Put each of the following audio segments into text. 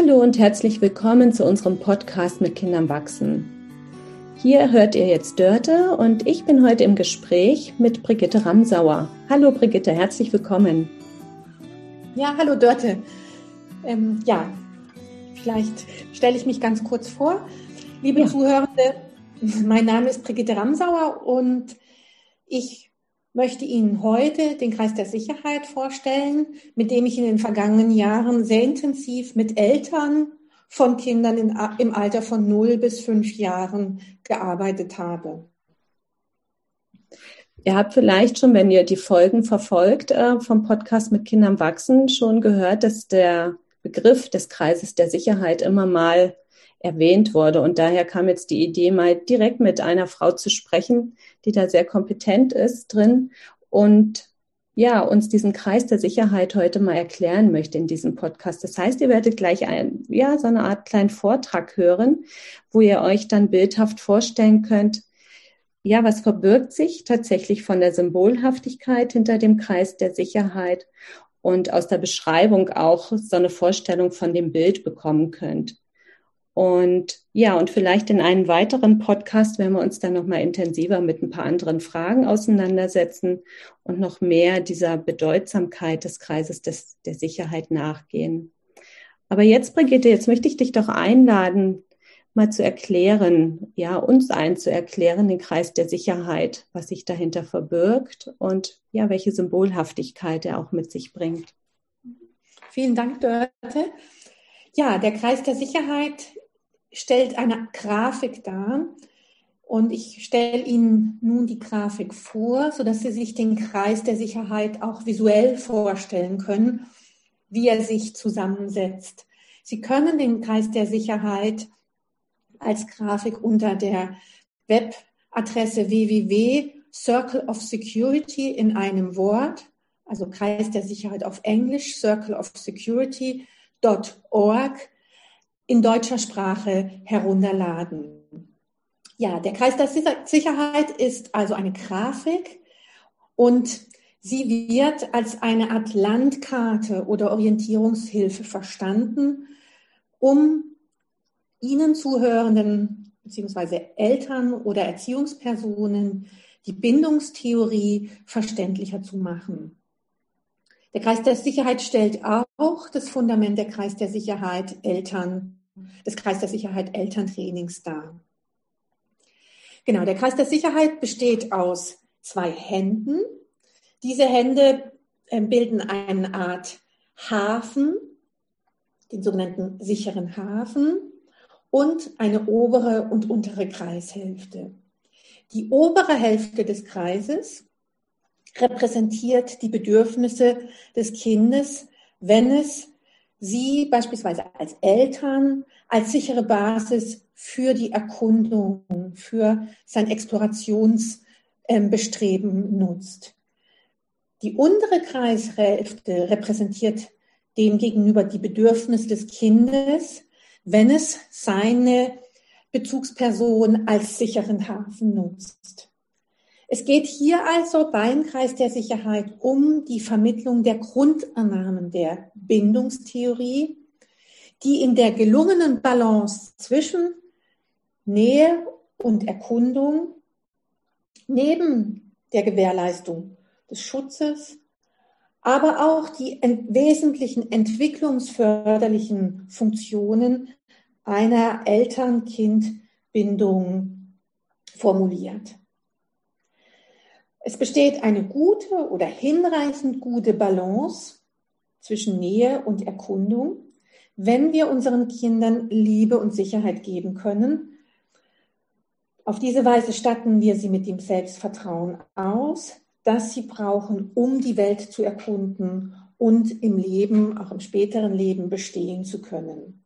Hallo und herzlich willkommen zu unserem Podcast mit Kindern wachsen. Hier hört ihr jetzt Dörte und ich bin heute im Gespräch mit Brigitte Ramsauer. Hallo Brigitte, herzlich willkommen. Ja, hallo Dörte. Ähm, ja, vielleicht stelle ich mich ganz kurz vor. Liebe ja. Zuhörende, mein Name ist Brigitte Ramsauer und ich möchte Ihnen heute den Kreis der Sicherheit vorstellen, mit dem ich in den vergangenen Jahren sehr intensiv mit Eltern von Kindern in, im Alter von 0 bis 5 Jahren gearbeitet habe. Ihr habt vielleicht schon, wenn ihr die Folgen verfolgt äh, vom Podcast mit Kindern wachsen, schon gehört, dass der Begriff des Kreises der Sicherheit immer mal erwähnt wurde. Und daher kam jetzt die Idee, mal direkt mit einer Frau zu sprechen, die da sehr kompetent ist drin und ja, uns diesen Kreis der Sicherheit heute mal erklären möchte in diesem Podcast. Das heißt, ihr werdet gleich ein, ja, so eine Art kleinen Vortrag hören, wo ihr euch dann bildhaft vorstellen könnt, ja, was verbirgt sich tatsächlich von der Symbolhaftigkeit hinter dem Kreis der Sicherheit und aus der Beschreibung auch so eine Vorstellung von dem Bild bekommen könnt. Und ja, und vielleicht in einem weiteren Podcast werden wir uns dann nochmal intensiver mit ein paar anderen Fragen auseinandersetzen und noch mehr dieser Bedeutsamkeit des Kreises des, der Sicherheit nachgehen. Aber jetzt, Brigitte, jetzt möchte ich dich doch einladen, mal zu erklären, ja, uns allen zu erklären, den Kreis der Sicherheit, was sich dahinter verbirgt und ja, welche Symbolhaftigkeit er auch mit sich bringt. Vielen Dank, Dörte. Ja, der Kreis der Sicherheit stellt eine Grafik dar. Und ich stelle Ihnen nun die Grafik vor, sodass Sie sich den Kreis der Sicherheit auch visuell vorstellen können, wie er sich zusammensetzt. Sie können den Kreis der Sicherheit als Grafik unter der Webadresse www Circle of Security in einem Wort, also Kreis der Sicherheit auf Englisch, Circle of Security.org in deutscher Sprache herunterladen. Ja, der Kreis der Sicherheit ist also eine Grafik und sie wird als eine Art Landkarte oder Orientierungshilfe verstanden, um Ihnen zuhörenden bzw. Eltern oder Erziehungspersonen die Bindungstheorie verständlicher zu machen. Der Kreis der Sicherheit stellt auch das Fundament der Kreis der Sicherheit Eltern des Kreis der Sicherheit Elterntrainings dar. Genau, der Kreis der Sicherheit besteht aus zwei Händen. Diese Hände ähm, bilden eine Art Hafen, den sogenannten sicheren Hafen und eine obere und untere Kreishälfte. Die obere Hälfte des Kreises repräsentiert die Bedürfnisse des Kindes, wenn es Sie beispielsweise als Eltern als sichere Basis für die Erkundung, für sein Explorationsbestreben nutzt. Die untere Kreishälfte repräsentiert demgegenüber die Bedürfnisse des Kindes, wenn es seine Bezugsperson als sicheren Hafen nutzt. Es geht hier also beim Kreis der Sicherheit um die Vermittlung der Grundannahmen der Bindungstheorie, die in der gelungenen Balance zwischen Nähe und Erkundung neben der Gewährleistung des Schutzes, aber auch die ent wesentlichen entwicklungsförderlichen Funktionen einer Eltern-Kind-Bindung formuliert. Es besteht eine gute oder hinreichend gute Balance zwischen Nähe und Erkundung, wenn wir unseren Kindern Liebe und Sicherheit geben können. Auf diese Weise statten wir sie mit dem Selbstvertrauen aus, das sie brauchen, um die Welt zu erkunden und im Leben, auch im späteren Leben bestehen zu können.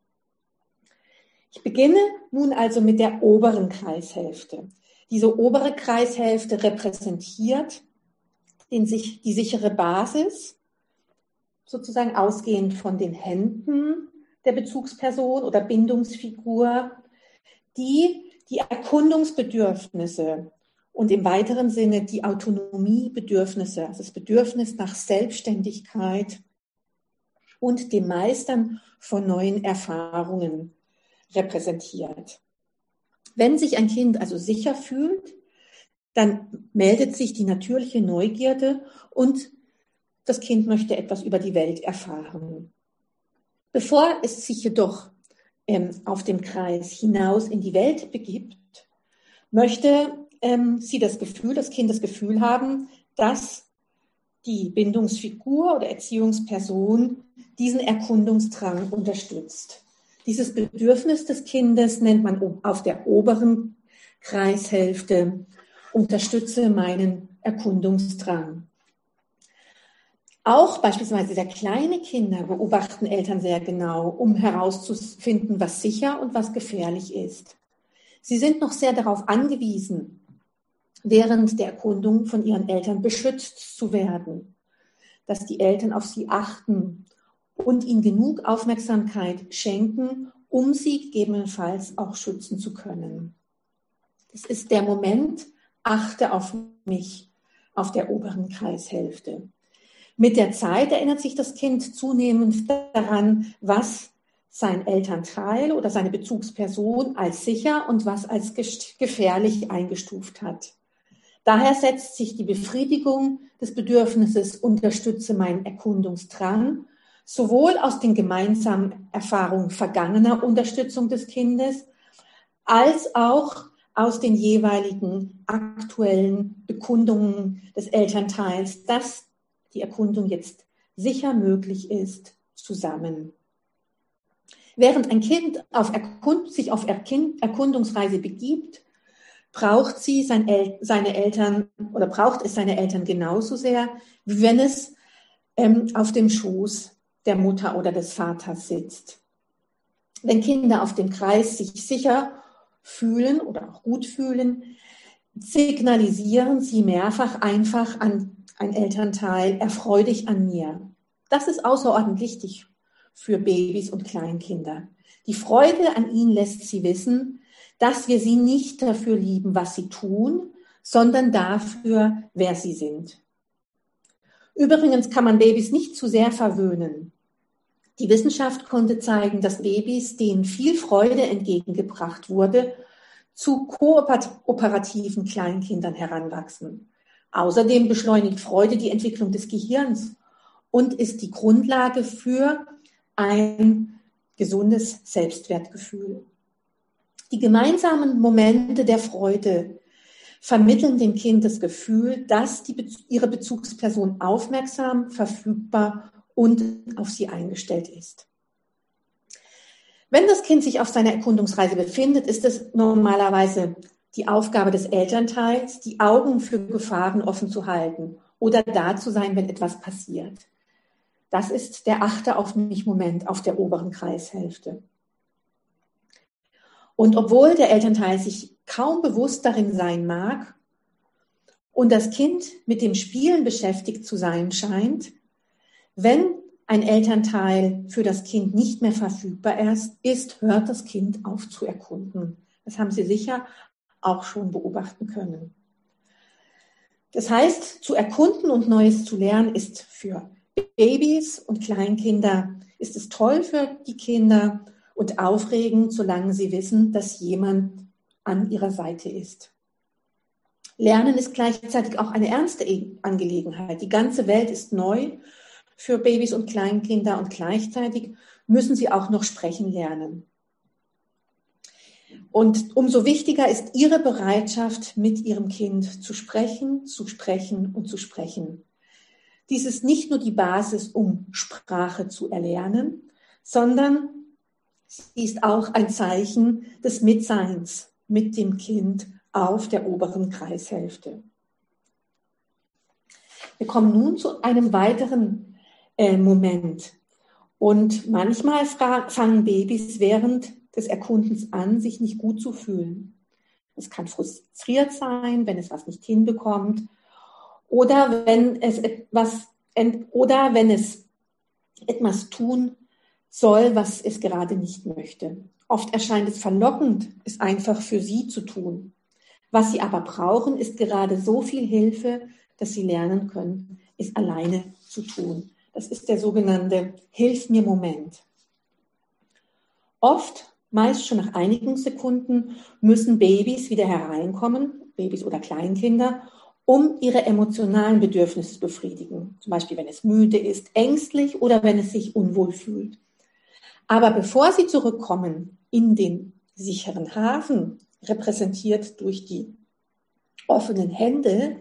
Ich beginne nun also mit der oberen Kreishälfte. Diese obere Kreishälfte repräsentiert den, die sichere Basis, sozusagen ausgehend von den Händen der Bezugsperson oder Bindungsfigur, die die Erkundungsbedürfnisse und im weiteren Sinne die Autonomiebedürfnisse, also das Bedürfnis nach Selbstständigkeit und dem Meistern von neuen Erfahrungen repräsentiert. Wenn sich ein Kind also sicher fühlt, dann meldet sich die natürliche Neugierde und das Kind möchte etwas über die Welt erfahren. Bevor es sich jedoch ähm, auf dem Kreis hinaus in die Welt begibt, möchte ähm, sie das Gefühl, das Kind das Gefühl haben, dass die Bindungsfigur oder Erziehungsperson diesen Erkundungsdrang unterstützt. Dieses Bedürfnis des Kindes nennt man auf der oberen Kreishälfte, unterstütze meinen Erkundungsdrang. Auch beispielsweise sehr kleine Kinder beobachten Eltern sehr genau, um herauszufinden, was sicher und was gefährlich ist. Sie sind noch sehr darauf angewiesen, während der Erkundung von ihren Eltern beschützt zu werden, dass die Eltern auf sie achten und ihnen genug Aufmerksamkeit schenken, um sie gegebenenfalls auch schützen zu können. Das ist der Moment, achte auf mich auf der oberen Kreishälfte. Mit der Zeit erinnert sich das Kind zunehmend daran, was sein Elternteil oder seine Bezugsperson als sicher und was als gefährlich eingestuft hat. Daher setzt sich die Befriedigung des Bedürfnisses unterstütze meinen Erkundungsdrang sowohl aus den gemeinsamen Erfahrungen vergangener Unterstützung des Kindes als auch aus den jeweiligen aktuellen Bekundungen des Elternteils, dass die Erkundung jetzt sicher möglich ist, zusammen. Während ein Kind auf Erkund sich auf Erkundungsreise begibt, braucht sie sein El seine Eltern oder braucht es seine Eltern genauso sehr, wie wenn es ähm, auf dem Schoß der Mutter oder des Vaters sitzt. Wenn Kinder auf dem Kreis sich sicher fühlen oder auch gut fühlen, signalisieren sie mehrfach einfach an ein Elternteil, erfreu dich an mir. Das ist außerordentlich wichtig für Babys und Kleinkinder. Die Freude an ihnen lässt sie wissen, dass wir sie nicht dafür lieben, was sie tun, sondern dafür, wer sie sind. Übrigens kann man Babys nicht zu sehr verwöhnen. Die Wissenschaft konnte zeigen, dass Babys, denen viel Freude entgegengebracht wurde, zu kooperativen Kleinkindern heranwachsen. Außerdem beschleunigt Freude die Entwicklung des Gehirns und ist die Grundlage für ein gesundes Selbstwertgefühl. Die gemeinsamen Momente der Freude vermitteln dem Kind das Gefühl, dass die, ihre Bezugsperson aufmerksam, verfügbar und auf sie eingestellt ist. Wenn das Kind sich auf seiner Erkundungsreise befindet, ist es normalerweise die Aufgabe des Elternteils, die Augen für Gefahren offen zu halten oder da zu sein, wenn etwas passiert. Das ist der achte auf mich Moment auf der oberen Kreishälfte. Und obwohl der Elternteil sich kaum bewusst darin sein mag und das Kind mit dem Spielen beschäftigt zu sein scheint, wenn ein Elternteil für das Kind nicht mehr verfügbar ist, hört das Kind auf zu erkunden. Das haben Sie sicher auch schon beobachten können. Das heißt, zu erkunden und Neues zu lernen ist für Babys und Kleinkinder, ist es toll für die Kinder und aufregend, solange sie wissen, dass jemand an ihrer Seite ist. Lernen ist gleichzeitig auch eine ernste Angelegenheit. Die ganze Welt ist neu für Babys und Kleinkinder und gleichzeitig müssen sie auch noch sprechen lernen. Und umso wichtiger ist ihre Bereitschaft, mit ihrem Kind zu sprechen, zu sprechen und zu sprechen. Dies ist nicht nur die Basis, um Sprache zu erlernen, sondern sie ist auch ein Zeichen des Mitseins mit dem Kind auf der oberen Kreishälfte. Wir kommen nun zu einem weiteren äh, Moment. Und manchmal fangen Babys während des Erkundens an, sich nicht gut zu fühlen. Es kann frustriert sein, wenn es was nicht hinbekommt oder wenn es etwas oder wenn es etwas tun soll, was es gerade nicht möchte. Oft erscheint es verlockend, es einfach für sie zu tun. Was sie aber brauchen, ist gerade so viel Hilfe, dass sie lernen können, es alleine zu tun. Das ist der sogenannte Hilf mir Moment. Oft, meist schon nach einigen Sekunden, müssen Babys wieder hereinkommen, Babys oder Kleinkinder, um ihre emotionalen Bedürfnisse zu befriedigen. Zum Beispiel, wenn es müde ist, ängstlich oder wenn es sich unwohl fühlt. Aber bevor sie zurückkommen in den sicheren Hafen, repräsentiert durch die offenen Hände,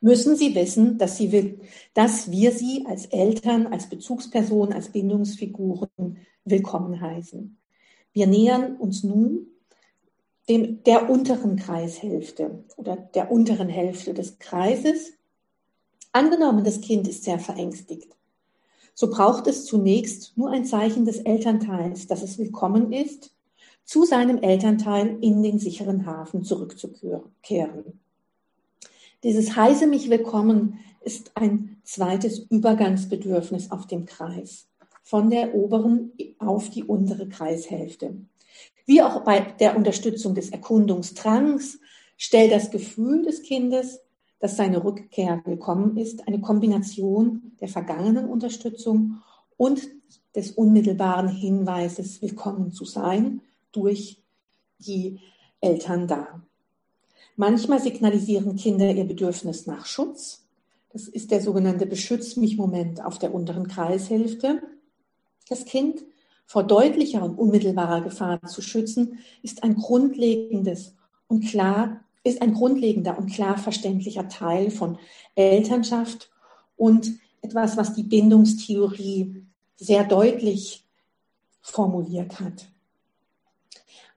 müssen sie wissen, dass, sie dass wir sie als Eltern, als Bezugspersonen, als Bindungsfiguren willkommen heißen. Wir nähern uns nun dem, der unteren Kreishälfte oder der unteren Hälfte des Kreises. Angenommen, das Kind ist sehr verängstigt. So braucht es zunächst nur ein Zeichen des Elternteils, dass es willkommen ist, zu seinem Elternteil in den sicheren Hafen zurückzukehren. Dieses heiße mich willkommen ist ein zweites Übergangsbedürfnis auf dem Kreis, von der oberen auf die untere Kreishälfte. Wie auch bei der Unterstützung des Erkundungsdrangs stellt das Gefühl des Kindes, dass seine Rückkehr willkommen ist, eine Kombination der vergangenen Unterstützung und des unmittelbaren Hinweises, willkommen zu sein, durch die Eltern dar. Manchmal signalisieren Kinder ihr Bedürfnis nach Schutz. Das ist der sogenannte Beschütz mich Moment auf der unteren Kreishälfte. Das Kind vor deutlicher und unmittelbarer Gefahr zu schützen, ist ein grundlegendes und klar, ist ein grundlegender und klar verständlicher Teil von Elternschaft und etwas, was die Bindungstheorie sehr deutlich formuliert hat.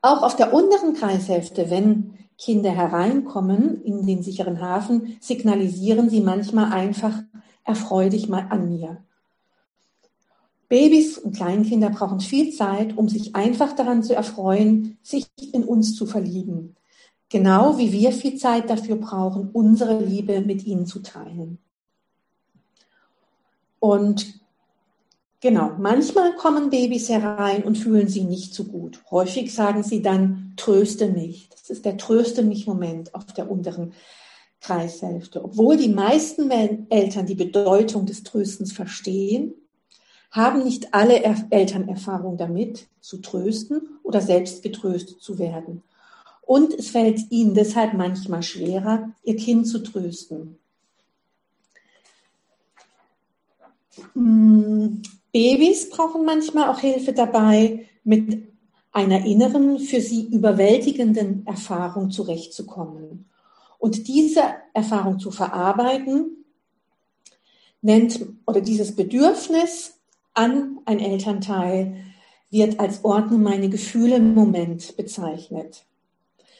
Auch auf der unteren Kreishälfte, wenn Kinder hereinkommen in den sicheren Hafen, signalisieren sie manchmal einfach, erfreu dich mal an mir. Babys und Kleinkinder brauchen viel Zeit, um sich einfach daran zu erfreuen, sich in uns zu verlieben. Genau wie wir viel Zeit dafür brauchen, unsere Liebe mit ihnen zu teilen. Und genau, manchmal kommen Babys herein und fühlen sie nicht so gut. Häufig sagen sie dann, tröste mich. Das ist der Tröste mich Moment auf der unteren Kreishälfte. Obwohl die meisten Eltern die Bedeutung des Tröstens verstehen, haben nicht alle Eltern Erfahrung damit, zu trösten oder selbst getröstet zu werden. Und es fällt ihnen deshalb manchmal schwerer, ihr Kind zu trösten. Hm, Babys brauchen manchmal auch Hilfe dabei, mit einer inneren, für sie überwältigenden Erfahrung zurechtzukommen. Und diese Erfahrung zu verarbeiten, nennt, oder dieses Bedürfnis an ein Elternteil wird als Ordnen meine Gefühle im Moment bezeichnet.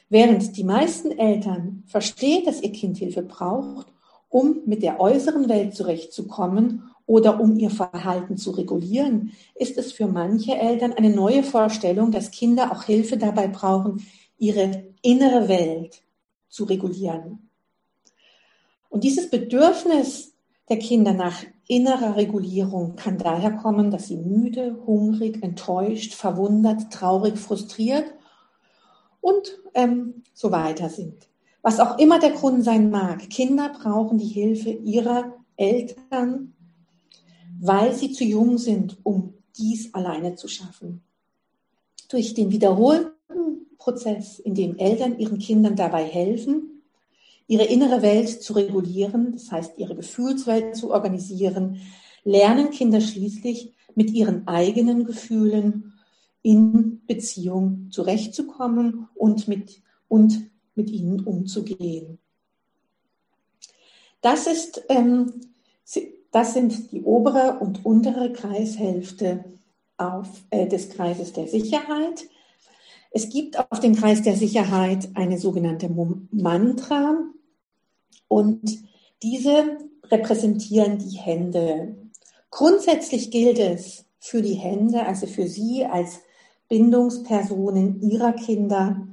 Während die meisten Eltern verstehen, dass ihr Kind Hilfe braucht, um mit der äußeren Welt zurechtzukommen oder um ihr Verhalten zu regulieren, ist es für manche Eltern eine neue Vorstellung, dass Kinder auch Hilfe dabei brauchen, ihre innere Welt zu regulieren. Und dieses Bedürfnis der Kinder nach innerer Regulierung kann daher kommen, dass sie müde, hungrig, enttäuscht, verwundert, traurig, frustriert und ähm, so weiter sind. Was auch immer der Grund sein mag, Kinder brauchen die Hilfe ihrer Eltern, weil sie zu jung sind, um dies alleine zu schaffen. Durch den wiederholten Prozess, in dem Eltern ihren Kindern dabei helfen, ihre innere Welt zu regulieren, das heißt ihre Gefühlswelt zu organisieren, lernen Kinder schließlich mit ihren eigenen Gefühlen in Beziehung zurechtzukommen und mit, und mit ihnen umzugehen. Das, ist, ähm, das sind die obere und untere Kreishälfte auf, äh, des Kreises der Sicherheit. Es gibt auf dem Kreis der Sicherheit eine sogenannte Mantra und diese repräsentieren die Hände. Grundsätzlich gilt es für die Hände, also für Sie als Bindungspersonen Ihrer Kinder,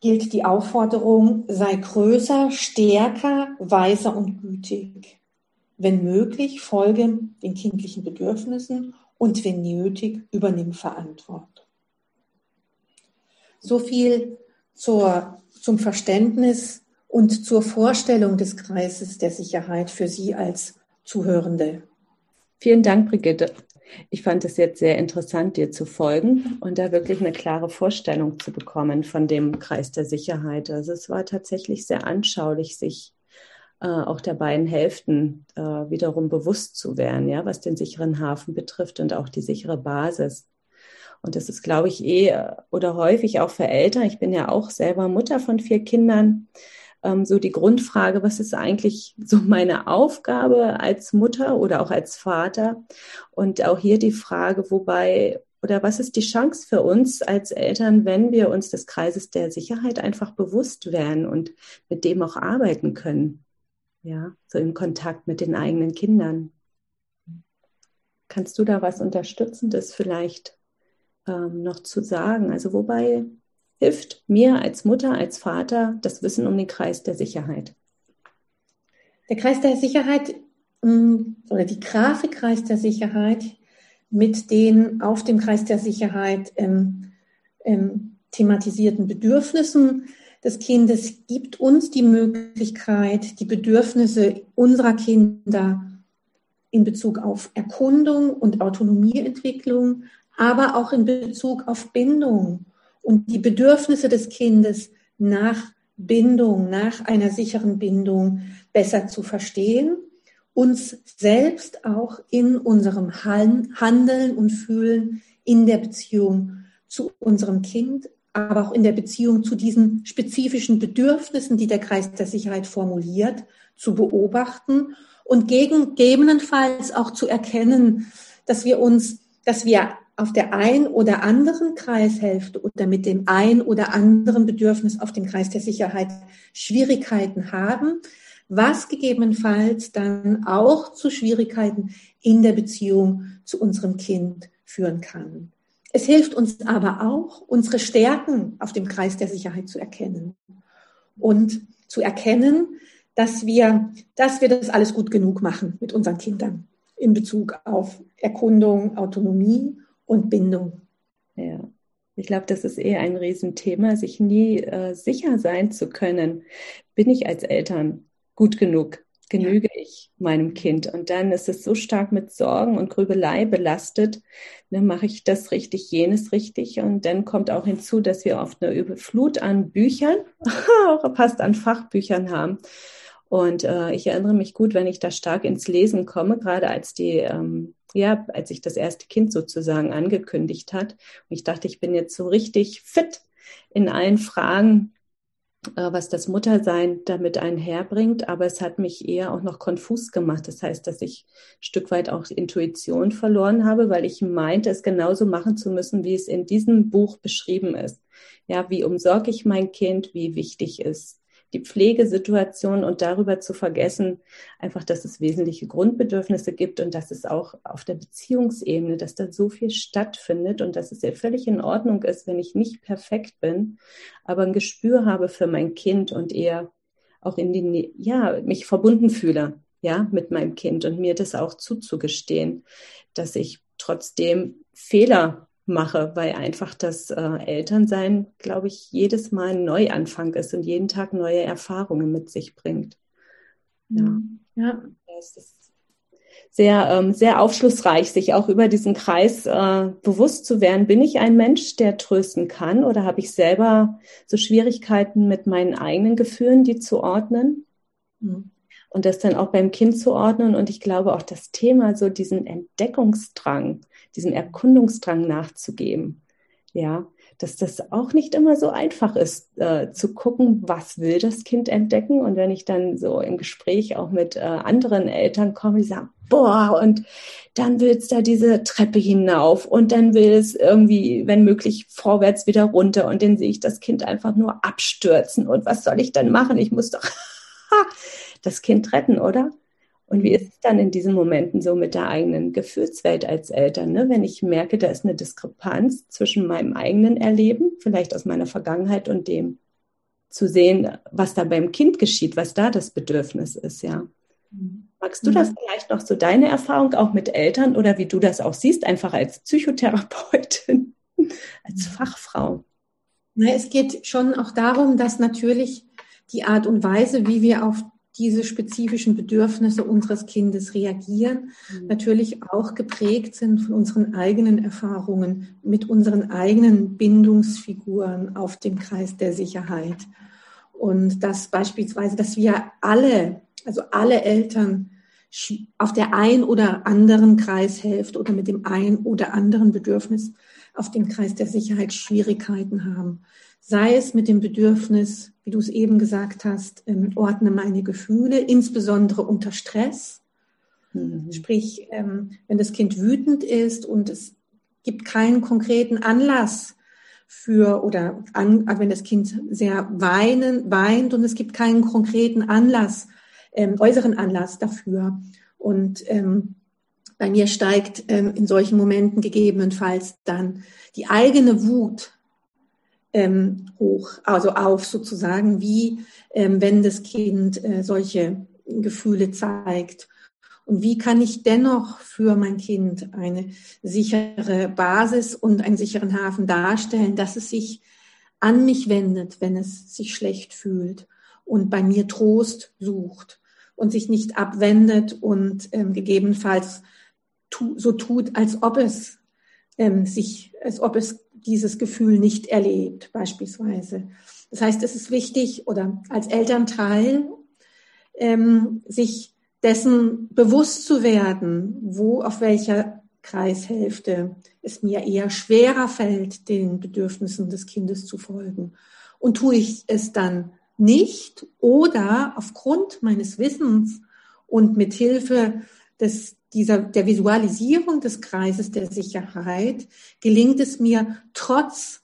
gilt die Aufforderung, sei größer, stärker, weiser und gütig. Wenn möglich, folge den kindlichen Bedürfnissen und wenn nötig, übernimm Verantwortung. So viel zur, zum Verständnis und zur Vorstellung des Kreises der Sicherheit für Sie als Zuhörende. Vielen Dank, Brigitte. Ich fand es jetzt sehr interessant, dir zu folgen und da wirklich eine klare Vorstellung zu bekommen von dem Kreis der Sicherheit. Also es war tatsächlich sehr anschaulich, sich äh, auch der beiden Hälften äh, wiederum bewusst zu werden, ja, was den sicheren Hafen betrifft und auch die sichere Basis. Und das ist, glaube ich, eh oder häufig auch für Eltern. Ich bin ja auch selber Mutter von vier Kindern. Ähm, so die Grundfrage, was ist eigentlich so meine Aufgabe als Mutter oder auch als Vater? Und auch hier die Frage, wobei oder was ist die Chance für uns als Eltern, wenn wir uns des Kreises der Sicherheit einfach bewusst werden und mit dem auch arbeiten können? Ja, so im Kontakt mit den eigenen Kindern. Kannst du da was Unterstützendes vielleicht ähm, noch zu sagen? Also wobei hilft mir als Mutter, als Vater das Wissen um den Kreis der Sicherheit? Der Kreis der Sicherheit mm, oder die Grafik Kreis der Sicherheit mit den auf dem Kreis der Sicherheit ähm, ähm, thematisierten Bedürfnissen des Kindes gibt uns die Möglichkeit, die Bedürfnisse unserer Kinder in Bezug auf Erkundung und Autonomieentwicklung, aber auch in Bezug auf Bindung und die Bedürfnisse des Kindes nach Bindung, nach einer sicheren Bindung besser zu verstehen, uns selbst auch in unserem Handeln und Fühlen in der Beziehung zu unserem Kind aber auch in der Beziehung zu diesen spezifischen Bedürfnissen, die der Kreis der Sicherheit formuliert, zu beobachten und gegebenenfalls auch zu erkennen, dass wir uns, dass wir auf der ein oder anderen Kreishälfte oder mit dem ein oder anderen Bedürfnis auf dem Kreis der Sicherheit Schwierigkeiten haben, was gegebenenfalls dann auch zu Schwierigkeiten in der Beziehung zu unserem Kind führen kann. Es hilft uns aber auch, unsere Stärken auf dem Kreis der Sicherheit zu erkennen und zu erkennen, dass wir, dass wir das alles gut genug machen mit unseren Kindern in Bezug auf Erkundung, Autonomie und Bindung. Ja, ich glaube, das ist eher ein Riesenthema, sich nie äh, sicher sein zu können. Bin ich als Eltern gut genug? genüge ja. ich meinem Kind? Und dann ist es so stark mit Sorgen und Grübelei belastet, dann mache ich das richtig, jenes richtig. Und dann kommt auch hinzu, dass wir oft eine Überflut an Büchern, auch fast an Fachbüchern haben. Und äh, ich erinnere mich gut, wenn ich da stark ins Lesen komme, gerade als die, ähm, ja, als ich das erste Kind sozusagen angekündigt hat. Und ich dachte, ich bin jetzt so richtig fit in allen Fragen, äh, was das Muttersein damit einherbringt, aber es hat mich eher auch noch konfus gemacht. Das heißt, dass ich ein Stück weit auch Intuition verloren habe, weil ich meinte, es genauso machen zu müssen, wie es in diesem Buch beschrieben ist. Ja, wie umsorge ich mein Kind, wie wichtig ist die Pflegesituation und darüber zu vergessen, einfach, dass es wesentliche Grundbedürfnisse gibt und dass es auch auf der Beziehungsebene, dass da so viel stattfindet und dass es ja völlig in Ordnung ist, wenn ich nicht perfekt bin, aber ein Gespür habe für mein Kind und eher auch in die, ja, mich verbunden fühle, ja, mit meinem Kind und mir das auch zuzugestehen, dass ich trotzdem Fehler mache, weil einfach das äh, Elternsein, glaube ich, jedes Mal ein Neuanfang ist und jeden Tag neue Erfahrungen mit sich bringt. Ja, mhm. ja. Es ist sehr, ähm, sehr aufschlussreich, sich auch über diesen Kreis äh, bewusst zu werden. Bin ich ein Mensch, der trösten kann oder habe ich selber so Schwierigkeiten mit meinen eigenen Gefühlen, die zu ordnen? Mhm und das dann auch beim Kind zu ordnen. Und ich glaube auch das Thema, so diesen Entdeckungsdrang, diesen Erkundungsdrang nachzugeben. Ja, dass das auch nicht immer so einfach ist, äh, zu gucken, was will das Kind entdecken. Und wenn ich dann so im Gespräch auch mit äh, anderen Eltern komme, die sagen, boah, und dann will es da diese Treppe hinauf und dann will es irgendwie, wenn möglich, vorwärts wieder runter und dann sehe ich das Kind einfach nur abstürzen. Und was soll ich dann machen? Ich muss doch das Kind retten, oder? Und wie ist es dann in diesen Momenten so mit der eigenen Gefühlswelt als Eltern, ne? wenn ich merke, da ist eine Diskrepanz zwischen meinem eigenen Erleben, vielleicht aus meiner Vergangenheit und dem zu sehen, was da beim Kind geschieht, was da das Bedürfnis ist, ja. Magst du das vielleicht noch so deine Erfahrung auch mit Eltern oder wie du das auch siehst, einfach als Psychotherapeutin, als Fachfrau? Na, es geht schon auch darum, dass natürlich die Art und Weise, wie wir auf diese spezifischen Bedürfnisse unseres Kindes reagieren, mhm. natürlich auch geprägt sind von unseren eigenen Erfahrungen mit unseren eigenen Bindungsfiguren auf dem Kreis der Sicherheit. Und das beispielsweise, dass wir alle, also alle Eltern, auf der ein oder anderen Kreishälfte oder mit dem ein oder anderen Bedürfnis auf dem Kreis der Sicherheit Schwierigkeiten haben. Sei es mit dem Bedürfnis, wie du es eben gesagt hast, ähm, ordne meine Gefühle, insbesondere unter Stress. Mhm. Sprich, ähm, wenn das Kind wütend ist und es gibt keinen konkreten Anlass für oder an, wenn das Kind sehr weinen, weint und es gibt keinen konkreten Anlass, ähm, äußeren Anlass dafür. Und ähm, bei mir steigt ähm, in solchen Momenten gegebenenfalls dann die eigene Wut ähm, hoch, also auf sozusagen, wie ähm, wenn das Kind äh, solche Gefühle zeigt. Und wie kann ich dennoch für mein Kind eine sichere Basis und einen sicheren Hafen darstellen, dass es sich an mich wendet, wenn es sich schlecht fühlt und bei mir Trost sucht und sich nicht abwendet und ähm, gegebenenfalls tu, so tut, als ob es ähm, sich, als ob es dieses Gefühl nicht erlebt, beispielsweise. Das heißt, es ist wichtig oder als Elternteil ähm, sich dessen bewusst zu werden, wo auf welcher Kreishälfte es mir eher schwerer fällt, den Bedürfnissen des Kindes zu folgen. Und tue ich es dann nicht oder aufgrund meines Wissens und mit Hilfe des, dieser, der Visualisierung des Kreises der Sicherheit gelingt es mir trotz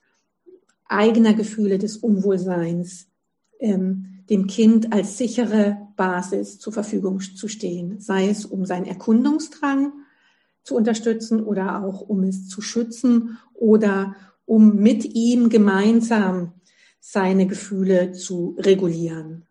eigener Gefühle des Unwohlseins, ähm, dem Kind als sichere Basis zur Verfügung zu stehen, sei es um seinen Erkundungsdrang zu unterstützen oder auch um es zu schützen oder um mit ihm gemeinsam seine Gefühle zu regulieren.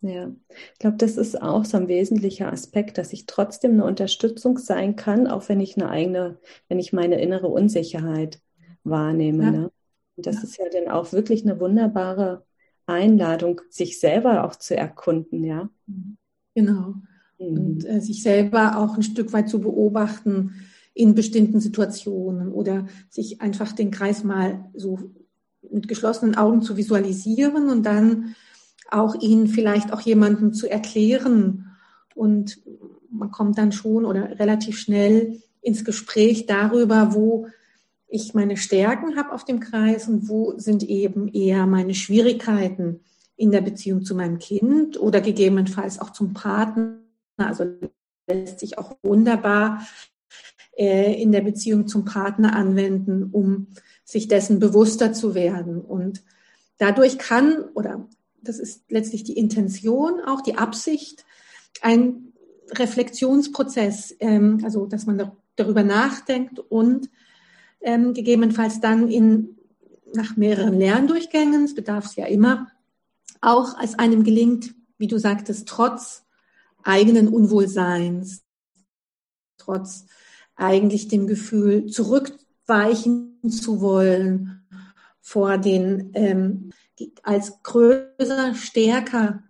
Ja, ich glaube, das ist auch so ein wesentlicher Aspekt, dass ich trotzdem eine Unterstützung sein kann, auch wenn ich eine eigene, wenn ich meine innere Unsicherheit wahrnehme. Ja. Ne? Und das ja. ist ja dann auch wirklich eine wunderbare Einladung, sich selber auch zu erkunden, ja. Genau. Mhm. Und äh, sich selber auch ein Stück weit zu beobachten in bestimmten Situationen oder sich einfach den Kreis mal so mit geschlossenen Augen zu visualisieren und dann auch ihn vielleicht auch jemandem zu erklären. Und man kommt dann schon oder relativ schnell ins Gespräch darüber, wo ich meine Stärken habe auf dem Kreis und wo sind eben eher meine Schwierigkeiten in der Beziehung zu meinem Kind oder gegebenenfalls auch zum Partner. Also lässt sich auch wunderbar äh, in der Beziehung zum Partner anwenden, um sich dessen bewusster zu werden. Und dadurch kann, oder das ist letztlich die Intention, auch die Absicht, ein Reflexionsprozess, ähm, also dass man darüber nachdenkt und ähm, gegebenenfalls dann in, nach mehreren Lerndurchgängen, es bedarf es ja immer, auch als einem gelingt, wie du sagtest, trotz eigenen Unwohlseins, trotz eigentlich dem Gefühl zurückweichen zu wollen vor den ähm, als größer, stärker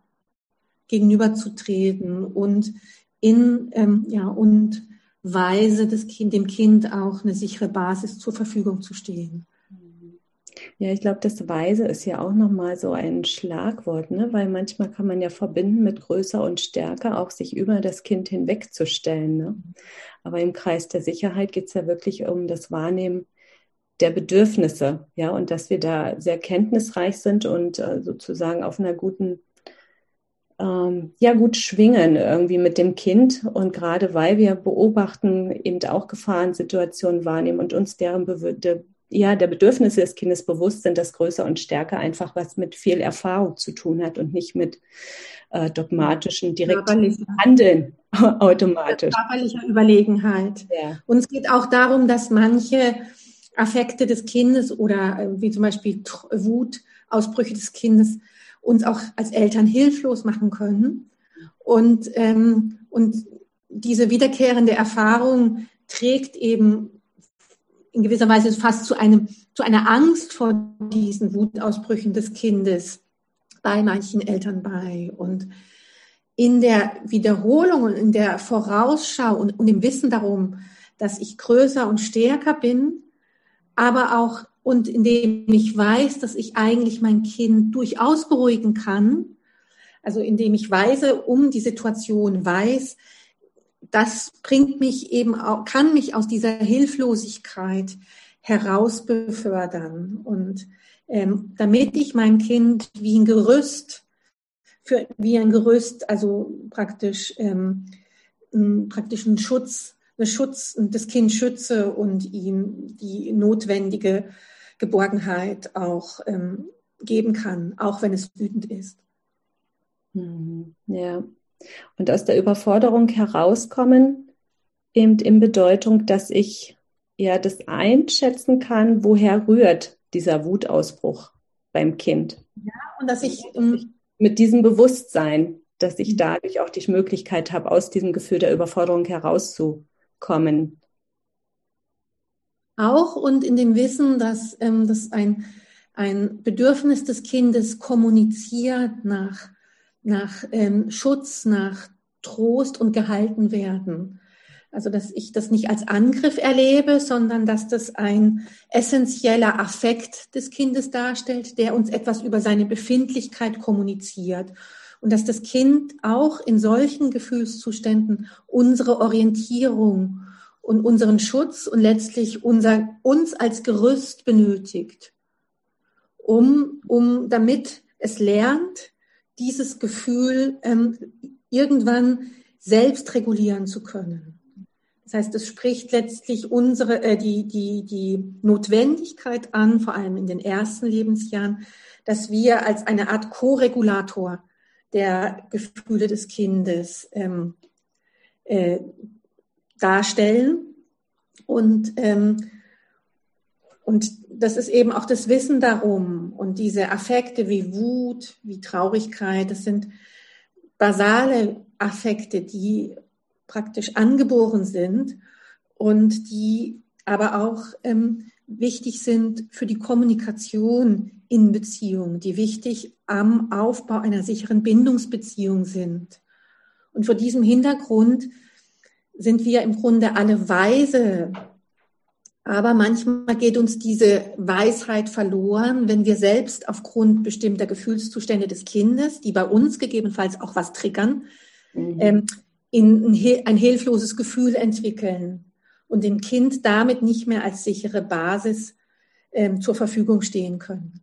gegenüberzutreten und in ähm, ja und Weise des kind, dem Kind auch eine sichere Basis zur Verfügung zu stehen. Ja, ich glaube, das Weise ist ja auch nochmal so ein Schlagwort, ne? weil manchmal kann man ja verbinden mit größer und stärker auch sich über das Kind hinwegzustellen. Ne? Aber im Kreis der Sicherheit geht es ja wirklich um das Wahrnehmen der Bedürfnisse, ja, und dass wir da sehr kenntnisreich sind und äh, sozusagen auf einer guten ähm, ja gut schwingen irgendwie mit dem Kind und gerade weil wir beobachten, eben auch Gefahrensituationen wahrnehmen und uns deren Be de, ja, der Bedürfnisse des Kindes bewusst sind, dass größer und stärker einfach was mit viel Erfahrung zu tun hat und nicht mit äh, dogmatischen direkten Handeln automatisch. Körperlicher Überlegenheit. Ja. Und es geht auch darum, dass manche Affekte des Kindes oder äh, wie zum Beispiel Wutausbrüche des Kindes uns auch als Eltern hilflos machen können. Und, ähm, und diese wiederkehrende Erfahrung trägt eben in gewisser Weise fast zu einem, zu einer Angst vor diesen Wutausbrüchen des Kindes bei manchen Eltern bei. Und in der Wiederholung und in der Vorausschau und, und im Wissen darum, dass ich größer und stärker bin, aber auch und indem ich weiß, dass ich eigentlich mein Kind durchaus beruhigen kann, also indem ich weise um die Situation weiß, das bringt mich eben auch, kann mich aus dieser Hilflosigkeit heraus befördern und ähm, damit ich mein Kind wie ein Gerüst für wie ein Gerüst, also praktisch ähm, praktisch einen Schutz, eine Schutz, das Kind schütze und ihm die notwendige Geborgenheit auch ähm, geben kann, auch wenn es wütend ist. Mhm. Ja. Und aus der Überforderung herauskommen, eben in Bedeutung, dass ich ja das einschätzen kann, woher rührt dieser Wutausbruch beim Kind. Ja, und dass ich ähm, mit diesem Bewusstsein, dass ich mhm. dadurch auch die Möglichkeit habe, aus diesem Gefühl der Überforderung herauszukommen. Auch und in dem Wissen, dass ähm, das ein, ein Bedürfnis des Kindes kommuniziert nach, nach ähm, Schutz, nach Trost und gehalten werden. Also, dass ich das nicht als Angriff erlebe, sondern dass das ein essentieller Affekt des Kindes darstellt, der uns etwas über seine Befindlichkeit kommuniziert. Und dass das Kind auch in solchen Gefühlszuständen unsere Orientierung und unseren Schutz und letztlich unser, uns als Gerüst benötigt, um, um damit es lernt, dieses Gefühl ähm, irgendwann selbst regulieren zu können. Das heißt, es spricht letztlich unsere, äh, die, die, die Notwendigkeit an, vor allem in den ersten Lebensjahren, dass wir als eine Art Co-Regulator der Gefühle des Kindes ähm, äh, darstellen. Und, ähm, und das ist eben auch das Wissen darum und diese Affekte wie Wut, wie Traurigkeit, das sind basale Affekte, die praktisch angeboren sind und die aber auch ähm, wichtig sind für die Kommunikation in Beziehungen, die wichtig am Aufbau einer sicheren Bindungsbeziehung sind. Und vor diesem Hintergrund sind wir im Grunde alle weise. Aber manchmal geht uns diese Weisheit verloren, wenn wir selbst aufgrund bestimmter Gefühlszustände des Kindes, die bei uns gegebenenfalls auch was triggern, mhm. ähm, in ein hilfloses Gefühl entwickeln und dem Kind damit nicht mehr als sichere Basis ähm, zur Verfügung stehen können.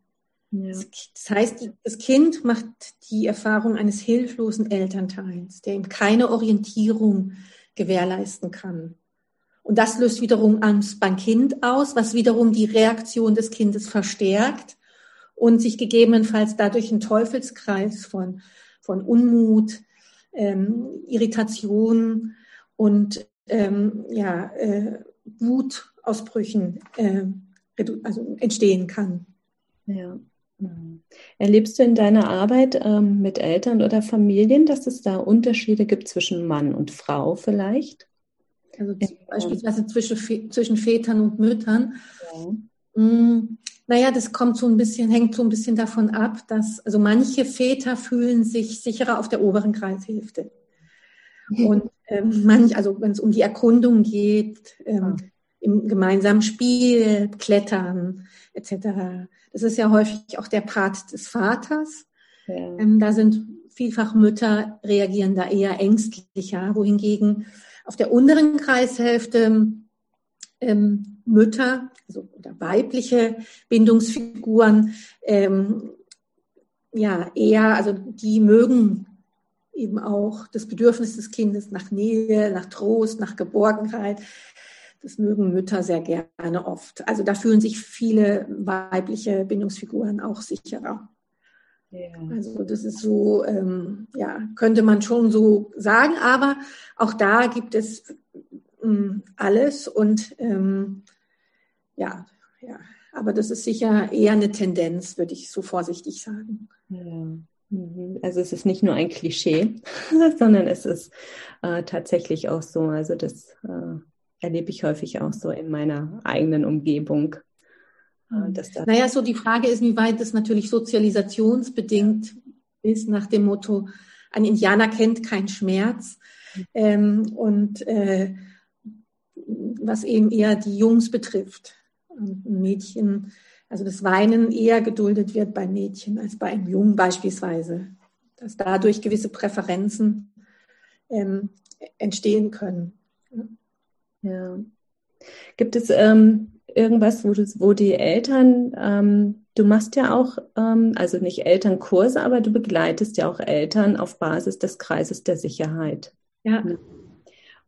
Ja. Das heißt, das Kind macht die Erfahrung eines hilflosen Elternteils, der ihm keine Orientierung gewährleisten kann. Und das löst wiederum Angst beim Kind aus, was wiederum die Reaktion des Kindes verstärkt und sich gegebenenfalls dadurch ein Teufelskreis von, von Unmut, ähm, Irritation und ähm, ja, äh, Wutausbrüchen äh, also entstehen kann. Ja. Mhm. Erlebst du in deiner Arbeit ähm, mit Eltern oder Familien, dass es da Unterschiede gibt zwischen Mann und Frau vielleicht? Also beispielsweise zwischen, zwischen Vätern und Müttern. Ja. Mm, naja, das kommt so ein bisschen, hängt so ein bisschen davon ab, dass, also manche Väter fühlen sich sicherer auf der oberen Kreishälfte. Und ähm, manch, also wenn es um die Erkundung geht, ähm, im gemeinsamen Spiel, Klettern etc. Das ist ja häufig auch der Part des Vaters. Ja. Ähm, da sind vielfach Mütter reagieren da eher ängstlicher, wohingegen auf der unteren Kreishälfte ähm, Mütter also, oder weibliche Bindungsfiguren ähm, ja eher, also die mögen eben auch das Bedürfnis des Kindes nach Nähe, nach Trost, nach Geborgenheit. Das mögen Mütter sehr gerne oft. Also da fühlen sich viele weibliche Bindungsfiguren auch sicherer. Ja. Also das ist so, ähm, ja, könnte man schon so sagen, aber auch da gibt es ähm, alles und ähm, ja, ja, aber das ist sicher eher eine Tendenz, würde ich so vorsichtig sagen. Ja. Mhm. Also es ist nicht nur ein Klischee, sondern es ist äh, tatsächlich auch so. Also das äh, erlebe ich häufig auch so in meiner eigenen Umgebung. Äh, dass da naja, so die Frage ist, wie weit das natürlich sozialisationsbedingt ist, nach dem Motto, ein Indianer kennt keinen Schmerz. Ähm, und äh, was eben eher die Jungs betrifft. Und Mädchen, also das Weinen eher geduldet wird bei Mädchen als bei einem Jungen beispielsweise. Dass dadurch gewisse Präferenzen ähm, entstehen können. Ja. Gibt es ähm, irgendwas, wo, du, wo die Eltern, ähm, du machst ja auch, ähm, also nicht Elternkurse, aber du begleitest ja auch Eltern auf Basis des Kreises der Sicherheit. Ja.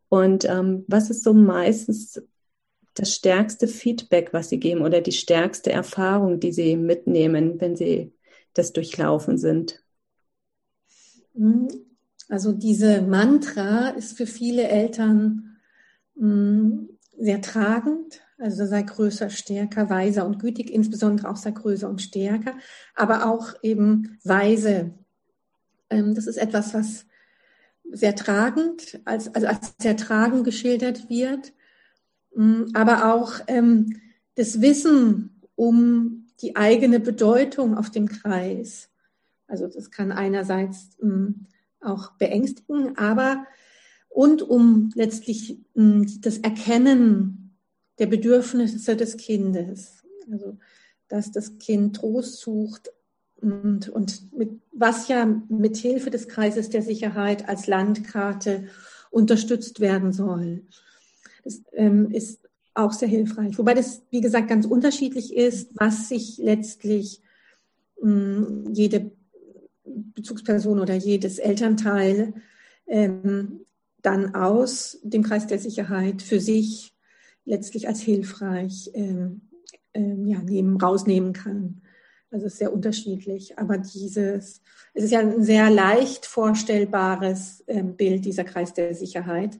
Und ähm, was ist so meistens das stärkste Feedback, was sie geben oder die stärkste Erfahrung, die sie mitnehmen, wenn sie das durchlaufen sind? Hm, also diese Mantra ist für viele Eltern mh, hm, sehr tragend. Also sei größer, stärker, weiser und gütig, insbesondere auch sei größer und stärker, aber auch eben weise. Ähm, das ist etwas, was sehr tragend, als, also als sehr tragend geschildert wird, aber auch ähm, das Wissen um die eigene Bedeutung auf dem Kreis. Also das kann einerseits ähm, auch beängstigen, aber und um letztlich ähm, das Erkennen der Bedürfnisse des Kindes. Also dass das Kind Trost sucht und, und mit, was ja mit Hilfe des Kreises der Sicherheit als Landkarte unterstützt werden soll. Das ähm, ist auch sehr hilfreich. Wobei das, wie gesagt, ganz unterschiedlich ist, was sich letztlich ähm, jede Bezugsperson oder jedes Elternteil ähm, dann aus dem Kreis der Sicherheit für sich letztlich als hilfreich ähm, ähm, ja, nehmen, rausnehmen kann. Also es ist sehr unterschiedlich. Aber dieses, es ist ja ein sehr leicht vorstellbares ähm, Bild, dieser Kreis der Sicherheit.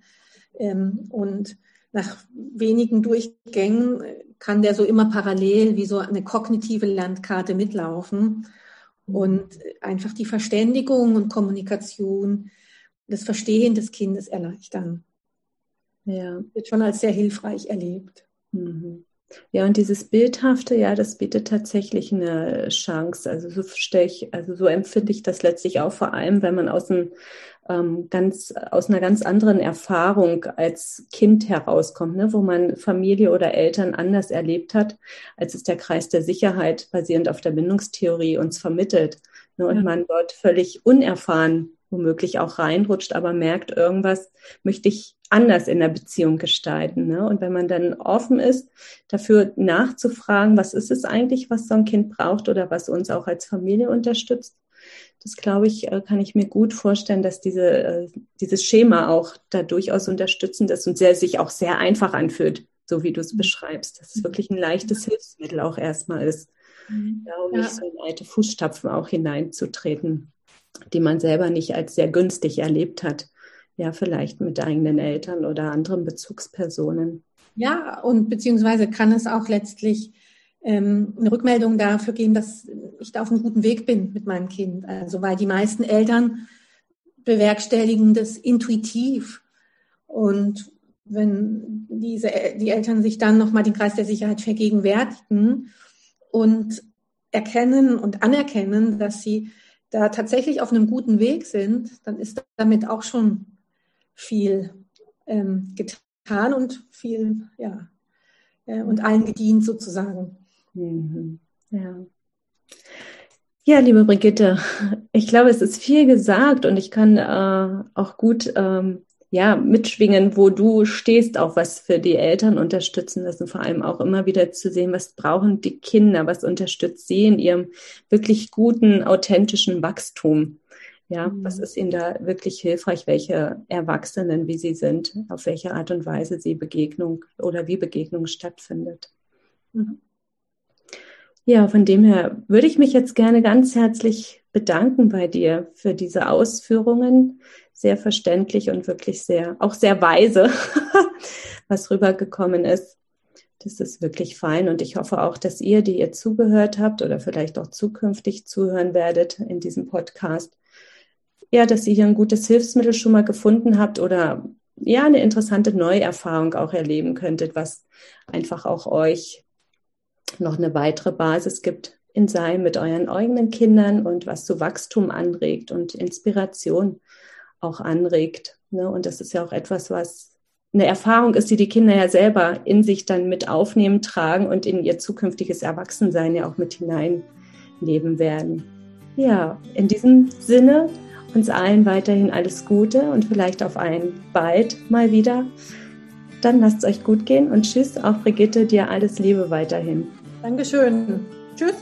Ähm, und nach wenigen Durchgängen kann der so immer parallel wie so eine kognitive Landkarte mitlaufen und einfach die Verständigung und Kommunikation, das Verstehen des Kindes erleichtern. Ja. Wird schon als sehr hilfreich erlebt. Mhm. Ja, und dieses Bildhafte, ja, das bietet tatsächlich eine Chance. Also so stelle ich, also so empfinde ich das letztlich auch vor allem, wenn man aus einem ähm, ganz, aus einer ganz anderen Erfahrung als Kind herauskommt, ne, wo man Familie oder Eltern anders erlebt hat, als es der Kreis der Sicherheit basierend auf der Bindungstheorie uns vermittelt. Ne, und ja. man dort völlig unerfahren womöglich auch reinrutscht, aber merkt, irgendwas möchte ich anders in der Beziehung gestalten. Ne? Und wenn man dann offen ist, dafür nachzufragen, was ist es eigentlich, was so ein Kind braucht oder was uns auch als Familie unterstützt, das glaube ich, äh, kann ich mir gut vorstellen, dass diese, äh, dieses Schema auch da durchaus unterstützend ist und sehr, sich auch sehr einfach anfühlt, so wie du es mhm. beschreibst. Dass es wirklich ein leichtes Hilfsmittel auch erstmal ist, mhm. ja, um ja. nicht so in alte Fußstapfen auch hineinzutreten, die man selber nicht als sehr günstig erlebt hat ja, vielleicht mit eigenen Eltern oder anderen Bezugspersonen. Ja, und beziehungsweise kann es auch letztlich ähm, eine Rückmeldung dafür geben, dass ich da auf einem guten Weg bin mit meinem Kind. Also weil die meisten Eltern bewerkstelligen das intuitiv. Und wenn diese, die Eltern sich dann nochmal den Kreis der Sicherheit vergegenwärtigen und erkennen und anerkennen, dass sie da tatsächlich auf einem guten Weg sind, dann ist damit auch schon viel ähm, getan und viel, ja, äh, und allen gedient sozusagen. Mhm. Ja. Ja, liebe Brigitte, ich glaube, es ist viel gesagt und ich kann äh, auch gut ähm, ja, mitschwingen, wo du stehst, auch was für die Eltern unterstützen und vor allem auch immer wieder zu sehen, was brauchen die Kinder, was unterstützt sie in ihrem wirklich guten, authentischen Wachstum. Ja, mhm. was ist Ihnen da wirklich hilfreich? Welche Erwachsenen, wie sie sind, auf welche Art und Weise sie Begegnung oder wie Begegnung stattfindet? Mhm. Ja, von dem her würde ich mich jetzt gerne ganz herzlich bedanken bei dir für diese Ausführungen. Sehr verständlich und wirklich sehr, auch sehr weise, was rübergekommen ist. Das ist wirklich fein und ich hoffe auch, dass ihr, die ihr zugehört habt oder vielleicht auch zukünftig zuhören werdet in diesem Podcast, ja, dass ihr hier ein gutes Hilfsmittel schon mal gefunden habt oder ja, eine interessante Neuerfahrung auch erleben könntet, was einfach auch euch noch eine weitere Basis gibt in sein mit euren eigenen Kindern und was zu Wachstum anregt und Inspiration auch anregt. Ne? Und das ist ja auch etwas, was eine Erfahrung ist, die die Kinder ja selber in sich dann mit aufnehmen, tragen und in ihr zukünftiges Erwachsensein ja auch mit hineinleben werden. Ja, in diesem Sinne uns allen weiterhin alles Gute und vielleicht auf ein bald mal wieder. Dann lasst es euch gut gehen und tschüss, auch Brigitte, dir alles Liebe weiterhin. Dankeschön. Tschüss.